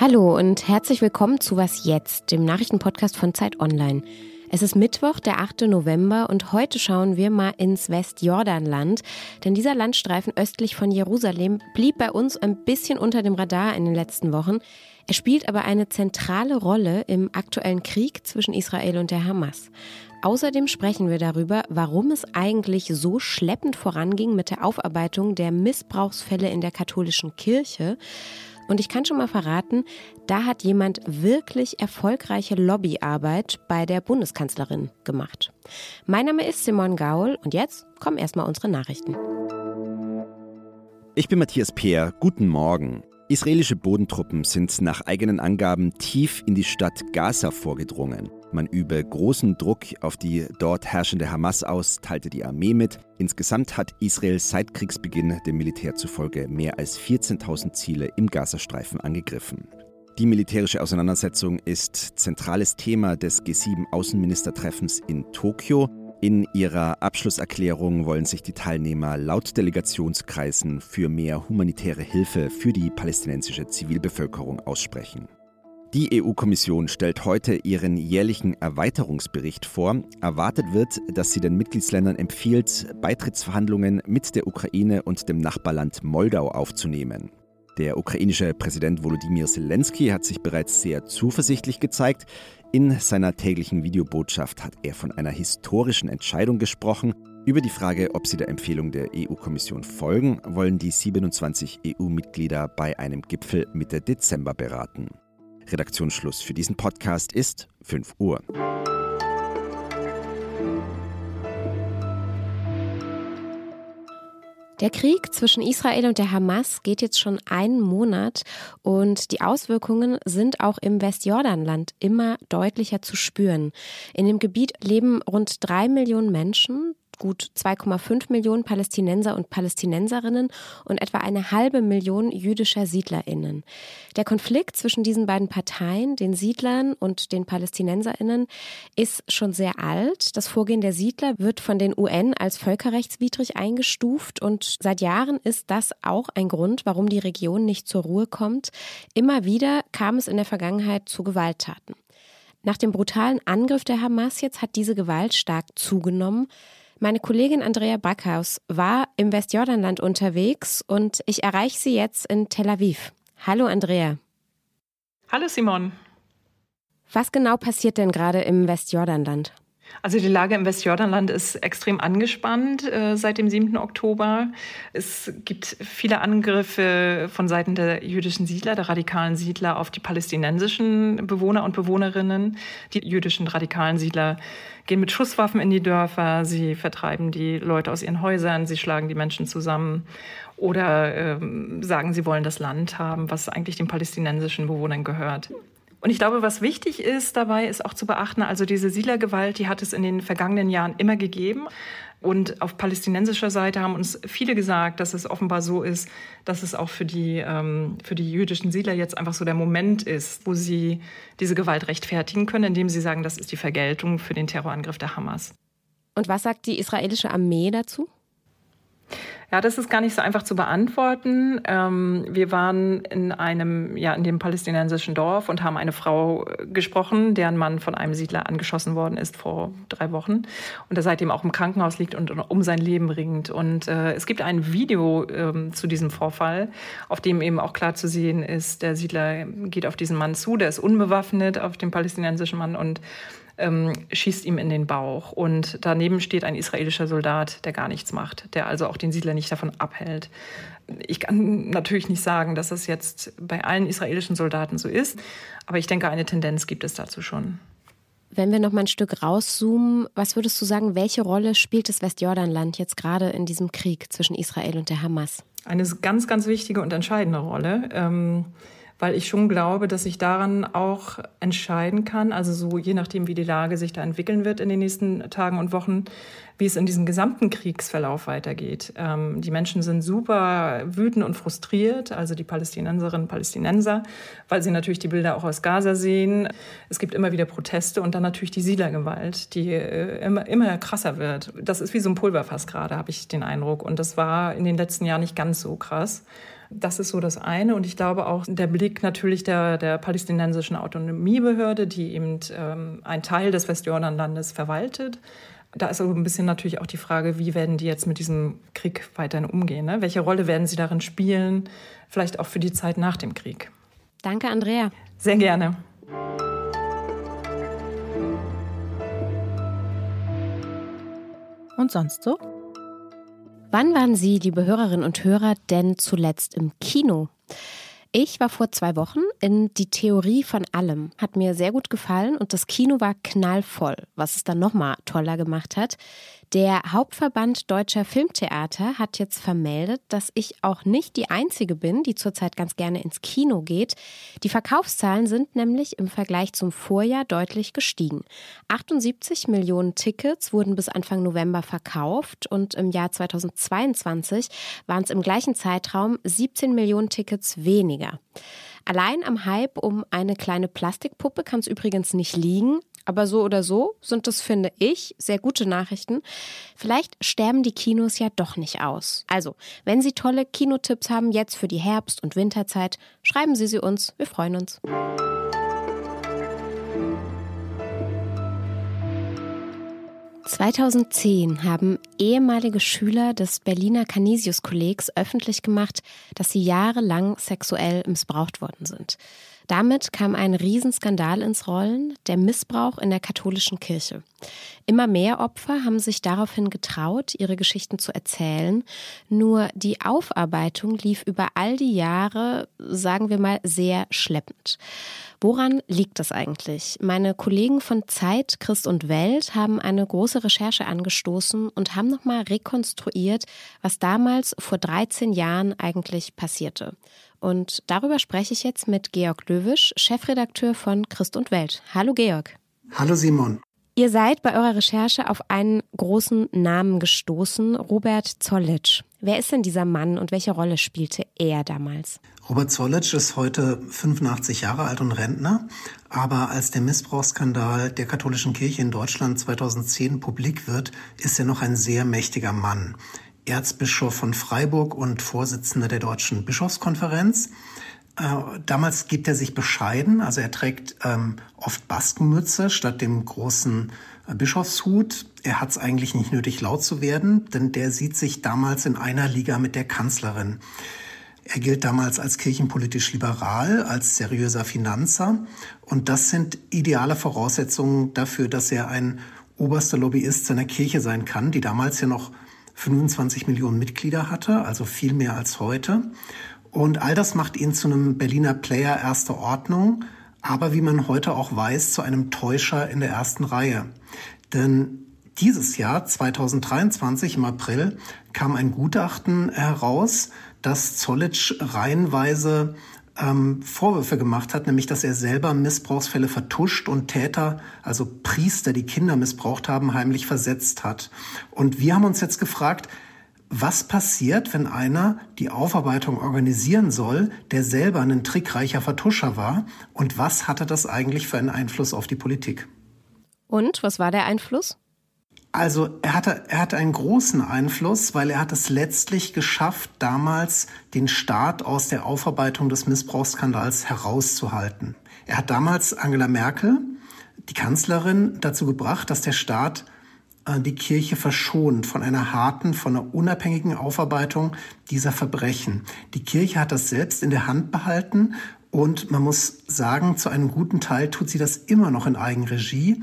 Hallo und herzlich willkommen zu Was jetzt, dem Nachrichtenpodcast von Zeit Online. Es ist Mittwoch, der 8. November und heute schauen wir mal ins Westjordanland, denn dieser Landstreifen östlich von Jerusalem blieb bei uns ein bisschen unter dem Radar in den letzten Wochen. Er spielt aber eine zentrale Rolle im aktuellen Krieg zwischen Israel und der Hamas. Außerdem sprechen wir darüber, warum es eigentlich so schleppend voranging mit der Aufarbeitung der Missbrauchsfälle in der katholischen Kirche und ich kann schon mal verraten, da hat jemand wirklich erfolgreiche Lobbyarbeit bei der Bundeskanzlerin gemacht. Mein Name ist Simon Gaul und jetzt kommen erstmal unsere Nachrichten. Ich bin Matthias Peer. Guten Morgen. Israelische Bodentruppen sind nach eigenen Angaben tief in die Stadt Gaza vorgedrungen. Man übe großen Druck auf die dort herrschende Hamas aus, teilte die Armee mit. Insgesamt hat Israel seit Kriegsbeginn dem Militär zufolge mehr als 14.000 Ziele im Gazastreifen angegriffen. Die militärische Auseinandersetzung ist zentrales Thema des G7-Außenministertreffens in Tokio. In ihrer Abschlusserklärung wollen sich die Teilnehmer laut Delegationskreisen für mehr humanitäre Hilfe für die palästinensische Zivilbevölkerung aussprechen. Die EU-Kommission stellt heute ihren jährlichen Erweiterungsbericht vor. Erwartet wird, dass sie den Mitgliedsländern empfiehlt, Beitrittsverhandlungen mit der Ukraine und dem Nachbarland Moldau aufzunehmen. Der ukrainische Präsident Volodymyr Zelensky hat sich bereits sehr zuversichtlich gezeigt. In seiner täglichen Videobotschaft hat er von einer historischen Entscheidung gesprochen. Über die Frage, ob sie der Empfehlung der EU-Kommission folgen, wollen die 27 EU-Mitglieder bei einem Gipfel Mitte Dezember beraten. Redaktionsschluss für diesen Podcast ist 5 Uhr. Der Krieg zwischen Israel und der Hamas geht jetzt schon einen Monat und die Auswirkungen sind auch im Westjordanland immer deutlicher zu spüren. In dem Gebiet leben rund drei Millionen Menschen gut 2,5 Millionen Palästinenser und Palästinenserinnen und etwa eine halbe Million jüdischer Siedlerinnen. Der Konflikt zwischen diesen beiden Parteien, den Siedlern und den Palästinenserinnen, ist schon sehr alt. Das Vorgehen der Siedler wird von den UN als völkerrechtswidrig eingestuft und seit Jahren ist das auch ein Grund, warum die Region nicht zur Ruhe kommt. Immer wieder kam es in der Vergangenheit zu Gewalttaten. Nach dem brutalen Angriff der Hamas jetzt hat diese Gewalt stark zugenommen. Meine Kollegin Andrea Backhaus war im Westjordanland unterwegs und ich erreiche sie jetzt in Tel Aviv. Hallo Andrea. Hallo Simon. Was genau passiert denn gerade im Westjordanland? Also die Lage im Westjordanland ist extrem angespannt äh, seit dem 7. Oktober. Es gibt viele Angriffe von Seiten der jüdischen Siedler, der radikalen Siedler auf die palästinensischen Bewohner und Bewohnerinnen. Die jüdischen radikalen Siedler gehen mit Schusswaffen in die Dörfer, sie vertreiben die Leute aus ihren Häusern, sie schlagen die Menschen zusammen oder ähm, sagen, sie wollen das Land haben, was eigentlich den palästinensischen Bewohnern gehört. Und ich glaube, was wichtig ist dabei, ist auch zu beachten, also diese Siedlergewalt, die hat es in den vergangenen Jahren immer gegeben. Und auf palästinensischer Seite haben uns viele gesagt, dass es offenbar so ist, dass es auch für die, ähm, für die jüdischen Siedler jetzt einfach so der Moment ist, wo sie diese Gewalt rechtfertigen können, indem sie sagen, das ist die Vergeltung für den Terrorangriff der Hamas. Und was sagt die israelische Armee dazu? Ja, das ist gar nicht so einfach zu beantworten. Ähm, wir waren in einem, ja, in dem palästinensischen Dorf und haben eine Frau äh, gesprochen, deren Mann von einem Siedler angeschossen worden ist vor drei Wochen und der seitdem auch im Krankenhaus liegt und um sein Leben ringt. Und äh, es gibt ein Video ähm, zu diesem Vorfall, auf dem eben auch klar zu sehen ist, der Siedler geht auf diesen Mann zu, der ist unbewaffnet auf den palästinensischen Mann und ähm, schießt ihm in den Bauch. Und daneben steht ein israelischer Soldat, der gar nichts macht, der also auch den Siedler nicht davon abhält. Ich kann natürlich nicht sagen, dass das jetzt bei allen israelischen Soldaten so ist, aber ich denke, eine Tendenz gibt es dazu schon. Wenn wir noch mal ein Stück rauszoomen, was würdest du sagen, welche Rolle spielt das Westjordanland jetzt gerade in diesem Krieg zwischen Israel und der Hamas? Eine ganz, ganz wichtige und entscheidende Rolle. Ähm, weil ich schon glaube, dass ich daran auch entscheiden kann, also so je nachdem, wie die Lage sich da entwickeln wird in den nächsten Tagen und Wochen, wie es in diesem gesamten Kriegsverlauf weitergeht. Ähm, die Menschen sind super wütend und frustriert, also die Palästinenserinnen und Palästinenser, weil sie natürlich die Bilder auch aus Gaza sehen. Es gibt immer wieder Proteste und dann natürlich die Siedlergewalt, die äh, immer, immer krasser wird. Das ist wie so ein Pulverfass gerade, habe ich den Eindruck. Und das war in den letzten Jahren nicht ganz so krass. Das ist so das eine. Und ich glaube auch der Blick natürlich der, der palästinensischen Autonomiebehörde, die eben ähm, einen Teil des Westjordanlandes verwaltet. Da ist so ein bisschen natürlich auch die Frage, wie werden die jetzt mit diesem Krieg weiterhin umgehen? Ne? Welche Rolle werden sie darin spielen? Vielleicht auch für die Zeit nach dem Krieg. Danke, Andrea. Sehr gerne. Und sonst so? Wann waren Sie, liebe Hörerinnen und Hörer, denn zuletzt im Kino? Ich war vor zwei Wochen in Die Theorie von allem. Hat mir sehr gut gefallen und das Kino war knallvoll, was es dann nochmal toller gemacht hat. Der Hauptverband Deutscher Filmtheater hat jetzt vermeldet, dass ich auch nicht die Einzige bin, die zurzeit ganz gerne ins Kino geht. Die Verkaufszahlen sind nämlich im Vergleich zum Vorjahr deutlich gestiegen. 78 Millionen Tickets wurden bis Anfang November verkauft und im Jahr 2022 waren es im gleichen Zeitraum 17 Millionen Tickets weniger. Allein am Hype um eine kleine Plastikpuppe kann es übrigens nicht liegen. Aber so oder so sind das, finde ich, sehr gute Nachrichten. Vielleicht sterben die Kinos ja doch nicht aus. Also, wenn Sie tolle Kinotipps haben jetzt für die Herbst- und Winterzeit, schreiben Sie sie uns. Wir freuen uns. 2010 haben ehemalige Schüler des Berliner Canisius-Kollegs öffentlich gemacht, dass sie jahrelang sexuell missbraucht worden sind. Damit kam ein Riesenskandal ins Rollen, der Missbrauch in der katholischen Kirche. Immer mehr Opfer haben sich daraufhin getraut, ihre Geschichten zu erzählen. Nur die Aufarbeitung lief über all die Jahre, sagen wir mal, sehr schleppend. Woran liegt das eigentlich? Meine Kollegen von Zeit, Christ und Welt haben eine große Recherche angestoßen und haben nochmal rekonstruiert, was damals vor 13 Jahren eigentlich passierte. Und darüber spreche ich jetzt mit Georg Löwisch, Chefredakteur von Christ und Welt. Hallo Georg. Hallo Simon. Ihr seid bei eurer Recherche auf einen großen Namen gestoßen, Robert Zollitsch. Wer ist denn dieser Mann und welche Rolle spielte er damals? Robert Zollitsch ist heute 85 Jahre alt und Rentner, aber als der Missbrauchsskandal der katholischen Kirche in Deutschland 2010 publik wird, ist er noch ein sehr mächtiger Mann. Erzbischof von Freiburg und Vorsitzender der Deutschen Bischofskonferenz. Äh, damals gibt er sich bescheiden, also er trägt ähm, oft Baskenmütze statt dem großen äh, Bischofshut. Er hat es eigentlich nicht nötig, laut zu werden, denn der sieht sich damals in einer Liga mit der Kanzlerin. Er gilt damals als kirchenpolitisch liberal, als seriöser Finanzer. Und das sind ideale Voraussetzungen dafür, dass er ein oberster Lobbyist seiner Kirche sein kann, die damals ja noch 25 Millionen Mitglieder hatte, also viel mehr als heute. Und all das macht ihn zu einem Berliner Player erster Ordnung, aber wie man heute auch weiß, zu einem Täuscher in der ersten Reihe. Denn dieses Jahr, 2023 im April, kam ein Gutachten heraus, dass Zollitsch reihenweise ähm, Vorwürfe gemacht hat, nämlich dass er selber Missbrauchsfälle vertuscht und Täter, also Priester, die Kinder missbraucht haben, heimlich versetzt hat. Und wir haben uns jetzt gefragt, was passiert, wenn einer die Aufarbeitung organisieren soll, der selber ein trickreicher Vertuscher war? Und was hatte das eigentlich für einen Einfluss auf die Politik? Und was war der Einfluss? Also er hatte, er hatte einen großen Einfluss, weil er hat es letztlich geschafft, damals den Staat aus der Aufarbeitung des Missbrauchsskandals herauszuhalten. Er hat damals Angela Merkel, die Kanzlerin, dazu gebracht, dass der Staat äh, die Kirche verschont von einer harten, von einer unabhängigen Aufarbeitung dieser Verbrechen. Die Kirche hat das selbst in der Hand behalten und man muss sagen, zu einem guten Teil tut sie das immer noch in Eigenregie.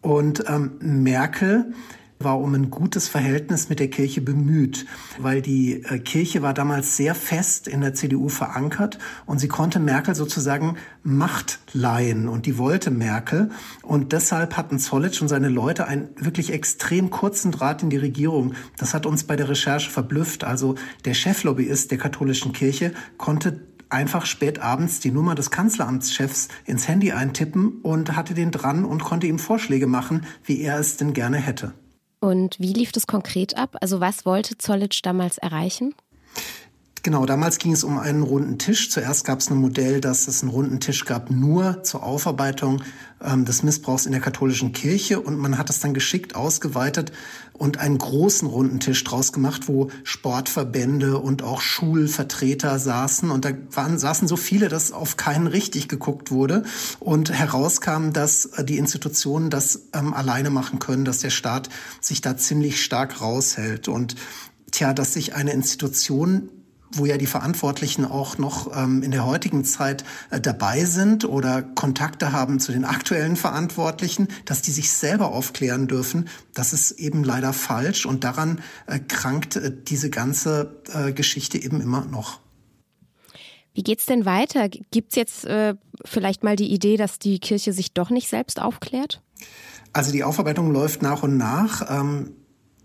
Und ähm, Merkel war um ein gutes Verhältnis mit der Kirche bemüht, weil die äh, Kirche war damals sehr fest in der CDU verankert und sie konnte Merkel sozusagen Macht leihen und die wollte Merkel und deshalb hatten Zollitsch und seine Leute einen wirklich extrem kurzen Draht in die Regierung. Das hat uns bei der Recherche verblüfft. Also der Cheflobbyist der katholischen Kirche konnte einfach spät abends die Nummer des Kanzleramtschefs ins Handy eintippen und hatte den dran und konnte ihm Vorschläge machen, wie er es denn gerne hätte. Und wie lief das konkret ab? Also was wollte Zollitsch damals erreichen? Genau, damals ging es um einen runden Tisch. Zuerst gab es ein Modell, dass es einen runden Tisch gab, nur zur Aufarbeitung ähm, des Missbrauchs in der katholischen Kirche. Und man hat es dann geschickt ausgeweitet und einen großen runden Tisch draus gemacht, wo Sportverbände und auch Schulvertreter saßen. Und da waren, saßen so viele, dass auf keinen richtig geguckt wurde. Und herauskam, dass äh, die Institutionen das ähm, alleine machen können, dass der Staat sich da ziemlich stark raushält. Und tja, dass sich eine Institution wo ja die Verantwortlichen auch noch ähm, in der heutigen Zeit äh, dabei sind oder Kontakte haben zu den aktuellen Verantwortlichen, dass die sich selber aufklären dürfen, das ist eben leider falsch und daran äh, krankt äh, diese ganze äh, Geschichte eben immer noch. Wie geht's denn weiter? Gibt's jetzt äh, vielleicht mal die Idee, dass die Kirche sich doch nicht selbst aufklärt? Also die Aufarbeitung läuft nach und nach. Ähm,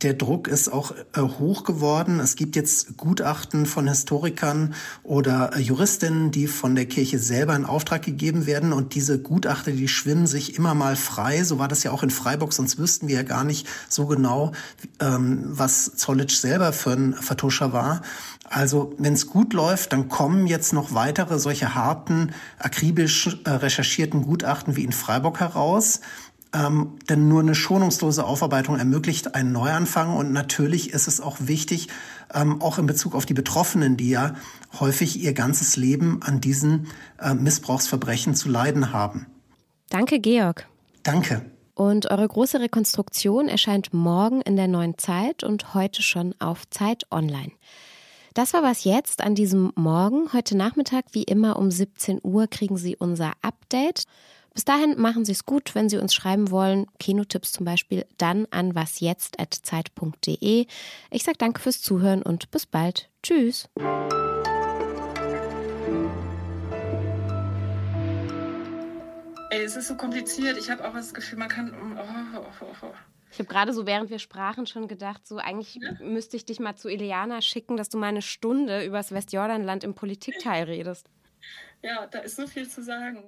der Druck ist auch äh, hoch geworden. Es gibt jetzt Gutachten von Historikern oder äh, Juristinnen, die von der Kirche selber in Auftrag gegeben werden. Und diese Gutachter, die schwimmen sich immer mal frei. So war das ja auch in Freiburg, sonst wüssten wir ja gar nicht so genau, ähm, was Zollitsch selber für ein Vertuscher war. Also wenn es gut läuft, dann kommen jetzt noch weitere solche harten, akribisch äh, recherchierten Gutachten wie in Freiburg heraus. Ähm, denn nur eine schonungslose Aufarbeitung ermöglicht einen Neuanfang. Und natürlich ist es auch wichtig, ähm, auch in Bezug auf die Betroffenen, die ja häufig ihr ganzes Leben an diesen äh, Missbrauchsverbrechen zu leiden haben. Danke, Georg. Danke. Und eure große Rekonstruktion erscheint morgen in der neuen Zeit und heute schon auf Zeit Online. Das war was jetzt an diesem Morgen. Heute Nachmittag, wie immer um 17 Uhr, kriegen Sie unser Update. Bis dahin machen Sie es gut, wenn Sie uns schreiben wollen, Kinotipps zum Beispiel, dann an wasjetzt.zeit.de. Ich sage danke fürs Zuhören und bis bald. Tschüss. Ey, es ist so kompliziert. Ich habe auch das Gefühl, man kann. Oh, oh, oh. oh. Ich habe gerade so, während wir sprachen, schon gedacht, so eigentlich ja? müsste ich dich mal zu Ileana schicken, dass du mal eine Stunde über das Westjordanland im Politikteil redest. Ja, da ist so viel zu sagen.